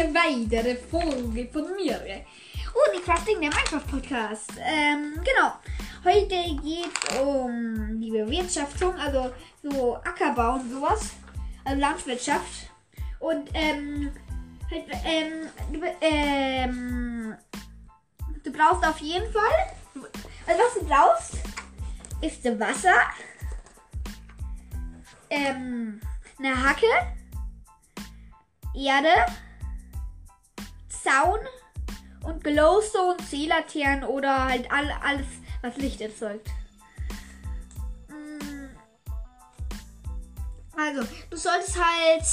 einer weiteren Folge von mir. Und ich Crafting, der Minecraft Podcast. Ähm, genau. Heute geht es um die Bewirtschaftung, also so Ackerbau und sowas. Also Landwirtschaft. Und, ähm, halt, ähm, du, ähm, du brauchst auf jeden Fall, also was du brauchst, ist Wasser, ähm, eine Hacke, Erde, Zaun und Glowstone, Seelaternen oder halt all, alles, was Licht erzeugt. Mm. Also, du solltest halt.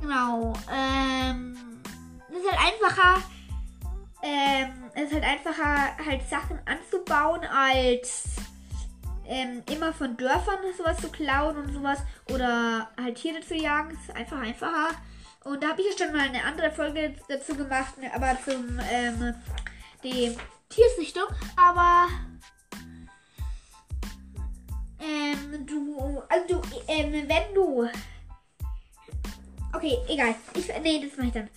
Genau. Ähm. Es ist halt einfacher. Ähm. Es ist halt einfacher, halt Sachen anzubauen, als ähm, immer von Dörfern sowas zu klauen und sowas oder halt Tiere zu jagen. ist einfach einfacher. Und da habe ich ja schon mal eine andere Folge dazu gemacht, ne, aber zum ähm, die Tiersichtung. Aber ähm, du, also du, ähm, wenn du, okay, egal, ich, nee, das mache ich dann.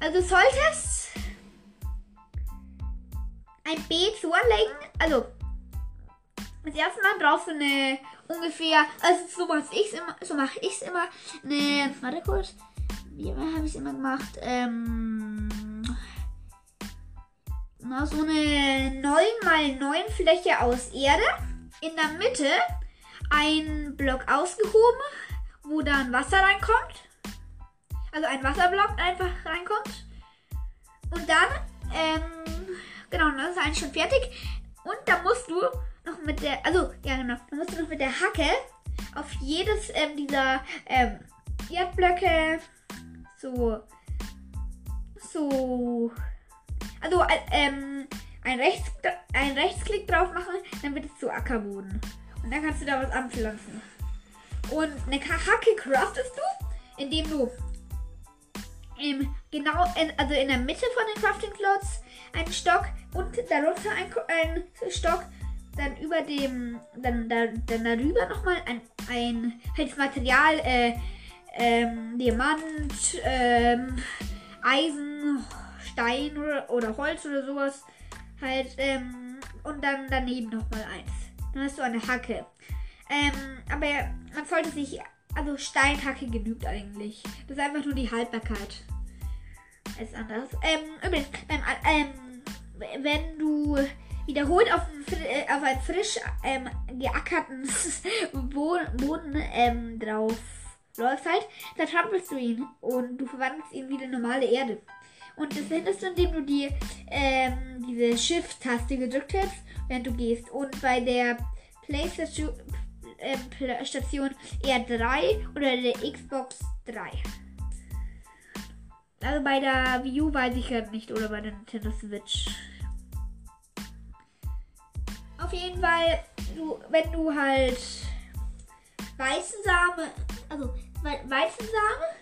Also du solltest ein Beet so anlegen, also das erste Mal brauchst du eine ungefähr, also so mache ich immer, so mache ich es immer, eine, warte kurz, wie habe ich es immer gemacht, ähm, na, so eine 9 mal 9 Fläche aus Erde, in der Mitte ein Block ausgehoben, wo dann Wasser reinkommt, also ein Wasserblock einfach reinkommt. Und dann, ähm, genau, das ist eigentlich schon fertig. Und da musst du noch mit der, also ja genau, dann musst du noch mit der Hacke auf jedes ähm, dieser ähm, Erdblöcke so, so, also äh, ähm, ein, Rechts, ein Rechtsklick drauf machen, dann wird es zu Ackerboden. Und dann kannst du da was anpflanzen. Und eine Hacke craftest du, indem du im, genau, in, also in der Mitte von den Crafting Slots einen Stock und darunter ein, ein Stock dann über dem, dann, dann, dann darüber nochmal ein, ein halt Material, äh, ähm, Diamant, ähm, Eisen, Stein oder, oder Holz oder sowas. Halt, ähm, und dann daneben nochmal eins. Dann hast du eine Hacke. Ähm, aber man sollte sich, also Steinhacke genügt eigentlich. Das ist einfach nur die Haltbarkeit. Ist anders. Ähm, übrigens, ähm, wenn du wiederholt auf, äh, auf einen frisch geackerten Boden ähm, drauf läufst halt, dann trampelst du ihn und du verwandelst ihn wieder in normale Erde. Und das findest du, indem du die, ähm, diese Shift-Taste gedrückt hast, während du gehst. Und bei der PlayStation äh, Station R3 oder der Xbox 3. Also bei der Wii U weiß ich halt nicht oder bei der Nintendo Switch auf jeden Fall, du, wenn du halt Weißensamen, also Weizensamen,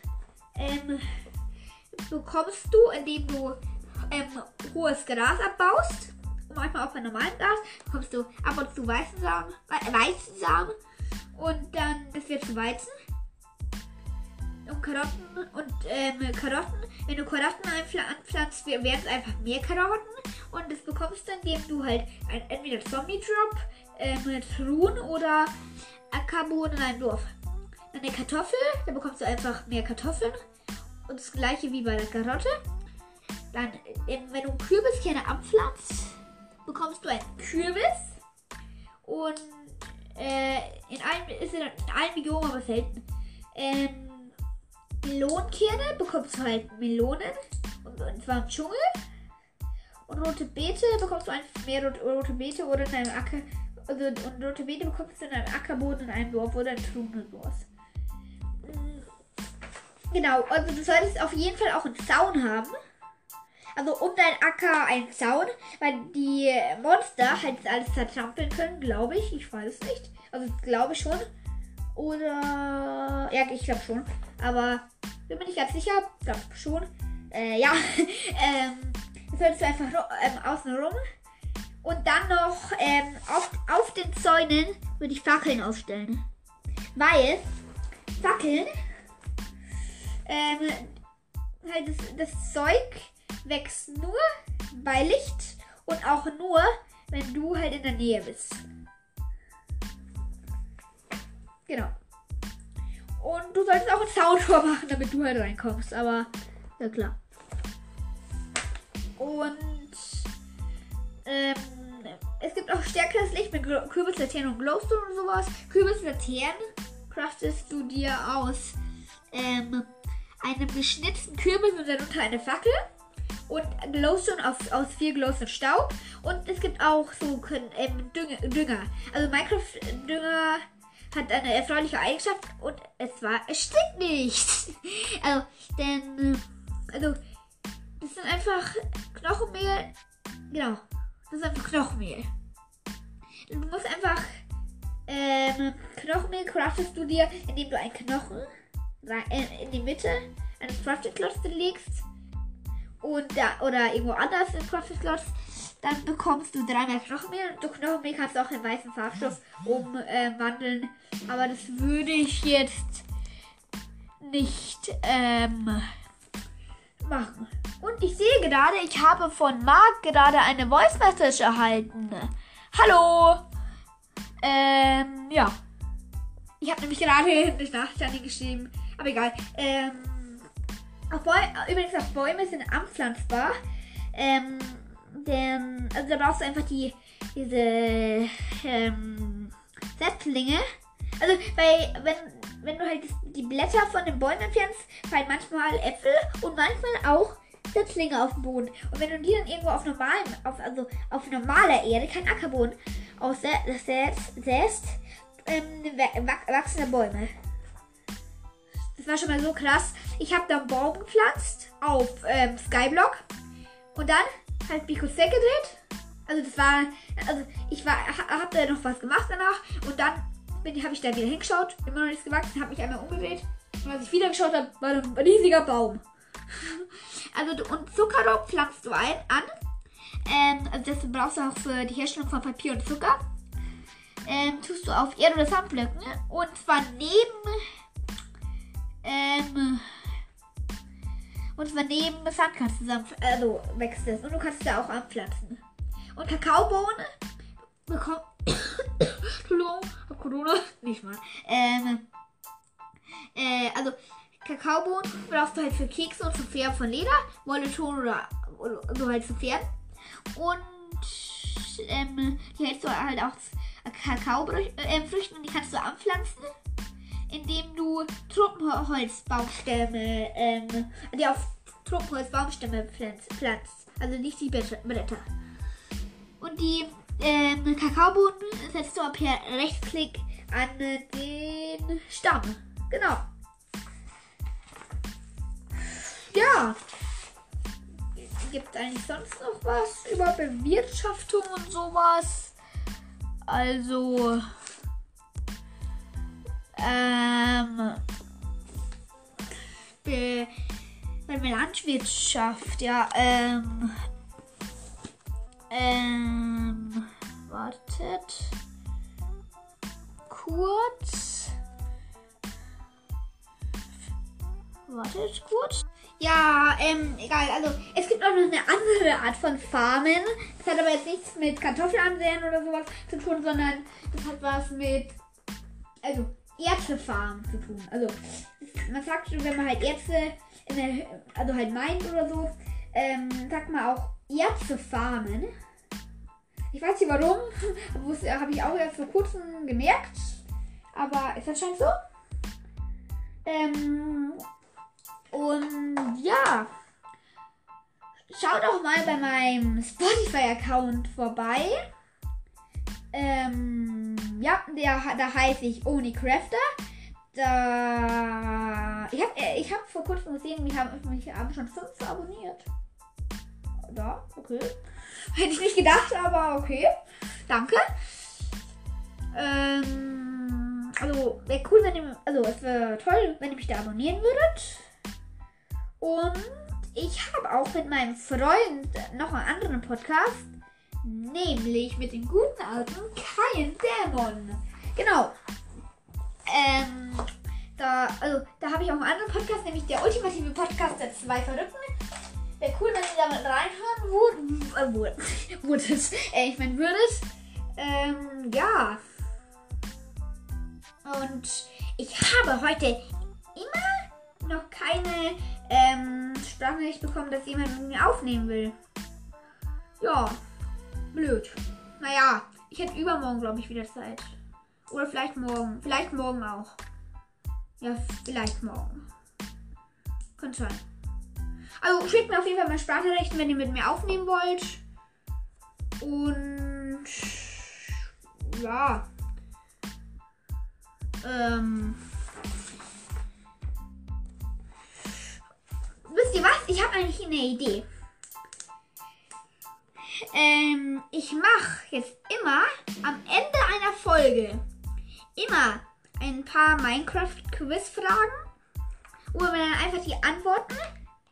ähm, bekommst du, indem du ähm, hohes Gras abbaust. Manchmal auch bei normalem Gras bekommst du ab und zu Weizensamen, Weizensamen und dann das wird zu Weizen. Und Karotten und ähm, Karotten, wenn du Karotten anpflanzt, werden es einfach mehr Karotten. Und das bekommst du, indem du halt ein, entweder Zombie-Drop äh, mit Ruhen oder Ackerboden in einem Dorf. Eine Kartoffel, dann bekommst du einfach mehr Kartoffeln. Und das gleiche wie bei der Karotte. Dann, wenn du Kürbiskerne abpflanzt, bekommst du einen Kürbis. Und äh, in allen, ist in allen Biomen aber selten. Ähm, Melonenkerne bekommst du halt Melonen. Und, und zwar im Dschungel. Und rote Beete bekommst du einfach mehr rote Beete oder in einem Acker. Also, und rote Beete bekommst du in einem Ackerboden in einem Dorf oder in Truhen oder sowas. Genau, also du solltest auf jeden Fall auch einen Zaun haben. Also um deinen Acker einen Zaun, weil die Monster halt alles zertrampeln können, glaube ich. Ich weiß es nicht. Also glaube ich schon. Oder. Ja, ich glaube schon. Aber bin mir nicht ganz sicher. Glaube schon. Äh, ja. ähm, solltest du einfach ähm, außen rum. Und dann noch ähm, auf, auf den Zäunen würde ich Fackeln aufstellen. Weil Fackeln ähm, halt das, das Zeug wächst nur bei Licht und auch nur, wenn du halt in der Nähe bist. Genau. Und du solltest auch ein Soundtor machen, damit du halt reinkommst, aber ja klar. Und ähm, es gibt auch stärkeres Licht mit Kürbislaternen und Glowstone und sowas. Kürbislaternen craftest du dir aus ähm, einem geschnitzten Kürbis und darunter eine Fackel. Und Glowstone aus, aus viel Glowstone Staub. Und es gibt auch so ähm, Dünger, Dünger. Also Minecraft-Dünger hat eine erfreuliche Eigenschaft und es war, es stinkt nicht. Also, denn, also, das sind einfach Knochenmehl. Genau, das ist einfach Knochenmehl. Du musst einfach, ähm, Knochenmehl craftest du dir, indem du einen Knochen äh, in die Mitte eines Crafting-Klotz legst und da, oder irgendwo anders im Crafting-Klotz dann bekommst du dreimal Knochenmehl. Du Knochenmehl kannst du auch in weißen Farbstoff umwandeln. Äh, Aber das würde ich jetzt nicht ähm, machen. Und ich sehe gerade, ich habe von Marc gerade eine Voice Message erhalten. Hallo! Ähm, ja. Ich habe nämlich gerade eine Nachricht an ihn geschrieben. Aber egal. Ähm, übrigens, auf Bäume sind anpflanzbar. Ähm, denn, also da brauchst du einfach die, diese ähm, Setzlinge. Also, weil, wenn, wenn du halt die Blätter von den Bäumen entfernst, fallen manchmal Äpfel und manchmal auch Setzlinge auf den Boden. Und wenn du die dann irgendwo auf normalem, auf, also auf normaler Erde, kein Ackerboden, aussäst, ähm, wachsen Bäume. War schon mal so krass. Ich habe da einen Baum gepflanzt auf ähm, Skyblock. Und dann halt Bikos weggedreht. Also das war, also ich war, hab da noch was gemacht danach und dann habe ich da wieder hingeschaut, immer noch nichts gewachsen, habe mich einmal umgedreht und als ich wieder geschaut habe, war ein riesiger Baum. also und Zuckerrohr pflanzt du ein an. Ähm, also das brauchst du auch für die Herstellung von Papier und Zucker. Ähm, tust du auf Erde- oder Sandblöcken und zwar neben ähm, und zwar neben Sandkasten zusammen, also wächst es. Und du kannst es da auch anpflanzen. Und Kakaobohnen bekommt. Entschuldigung, hab Corona. Nicht mal. Ähm, äh, also Kakaobohnen brauchst du halt für Kekse und zum Färben von Leder, Wolle, Ton oder, oder so halt zu färben. Und ähm, die hältst du halt auch Kakaofrüchten äh, und die kannst du anpflanzen indem du Truppenholzbaumstämme, ähm, die auf Truppenholzbaumstämme pflanzt, pflanzt. Also nicht die Blätter. Und die ähm, Kakaobohnen setzt du per Rechtsklick an den Stamm. Genau. Ja. Gibt eigentlich sonst noch was über Bewirtschaftung und sowas? Also. Ähm, be, Landwirtschaft, ja, ähm, ähm, wartet kurz. Wartet kurz. Ja, ähm, egal. Also, es gibt auch noch eine andere Art von Farmen. Das hat aber jetzt nichts mit Kartoffelansehen oder sowas zu tun, sondern das hat was mit, also, Erzefarm zu tun. Also, man sagt schon, wenn man halt Erze, der, also halt meint oder so, ähm, sagt man auch Erzefarmen. Ich weiß nicht warum, habe ich auch erst vor kurzem gemerkt, aber ist anscheinend so. Ähm, und ja, schaut auch mal bei meinem Spotify-Account vorbei. Ähm, ja, der, da heiße ich Oni Crafter. Da. Ich habe äh, ich hab vor kurzem gesehen, mich haben, mich haben schon fünf abonniert. Da, okay. Hätte ich nicht gedacht, aber okay. Danke. Ähm, also, wäre cool, wenn ihr. Also, es wäre toll, wenn ihr mich da abonnieren würdet. Und ich habe auch mit meinem Freund noch einen anderen Podcast. Nämlich mit dem guten alten Kein Dämon. Genau. Ähm, da, also, da habe ich auch einen anderen Podcast, nämlich der ultimative Podcast der zwei Verrückten. Wäre cool, wenn ihr damit reinhören würdet. Äh, würdet. Äh, ich meine, würdet. Ähm, ja. Und ich habe heute immer noch keine ähm, Sprachnachricht bekommen, dass jemand mit mir aufnehmen will. Ja, blöd. Naja, ich hätte übermorgen, glaube ich, wieder Zeit. Oder vielleicht morgen. Vielleicht morgen auch. Ja, vielleicht morgen. Könnte sein. Also schickt mir auf jeden Fall mal Sprachnachrichten, wenn ihr mit mir aufnehmen wollt. Und ja. Ähm. Wisst ihr was? Ich habe eigentlich eine Idee. Ähm, ich mache jetzt immer am Ende einer Folge immer ein paar Minecraft-Quiz-Fragen, wo ihr dann einfach die Antworten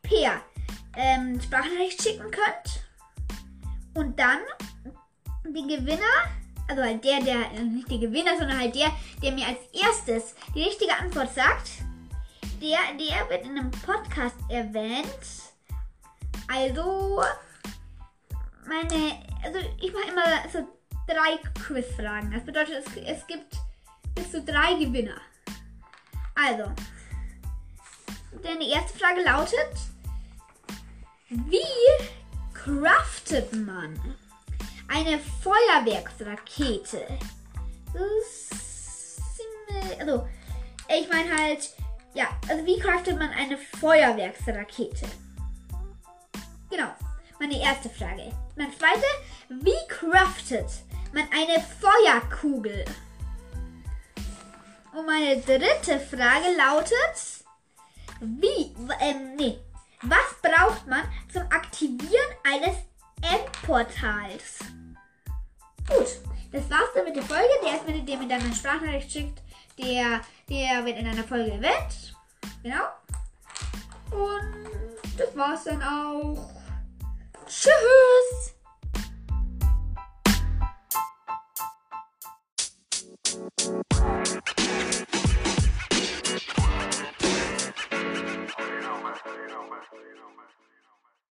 per ähm, Sprachnachricht schicken könnt. Und dann die Gewinner, also halt der, der, äh, nicht der Gewinner, sondern halt der, der mir als erstes die richtige Antwort sagt, der, der wird in einem Podcast erwähnt. Also, meine, also ich mache immer so drei Quizfragen. Das bedeutet, es, es gibt bis zu drei Gewinner. Also, deine erste Frage lautet, wie craftet man eine Feuerwerksrakete? also, ich meine halt, ja, also wie craftet man eine Feuerwerksrakete? Genau, meine erste Frage. Meine zweite, wie craftet man eine Feuerkugel? Und meine dritte Frage lautet, wie, ähm, nee, was braucht man zum Aktivieren eines Endportals? Gut, das war's dann mit der Folge. Der erste, der mir dann eine Sprachnachricht schickt, der, der wird in einer Folge erwähnt. Genau. Und das war's dann auch. Tschüss! you know, man.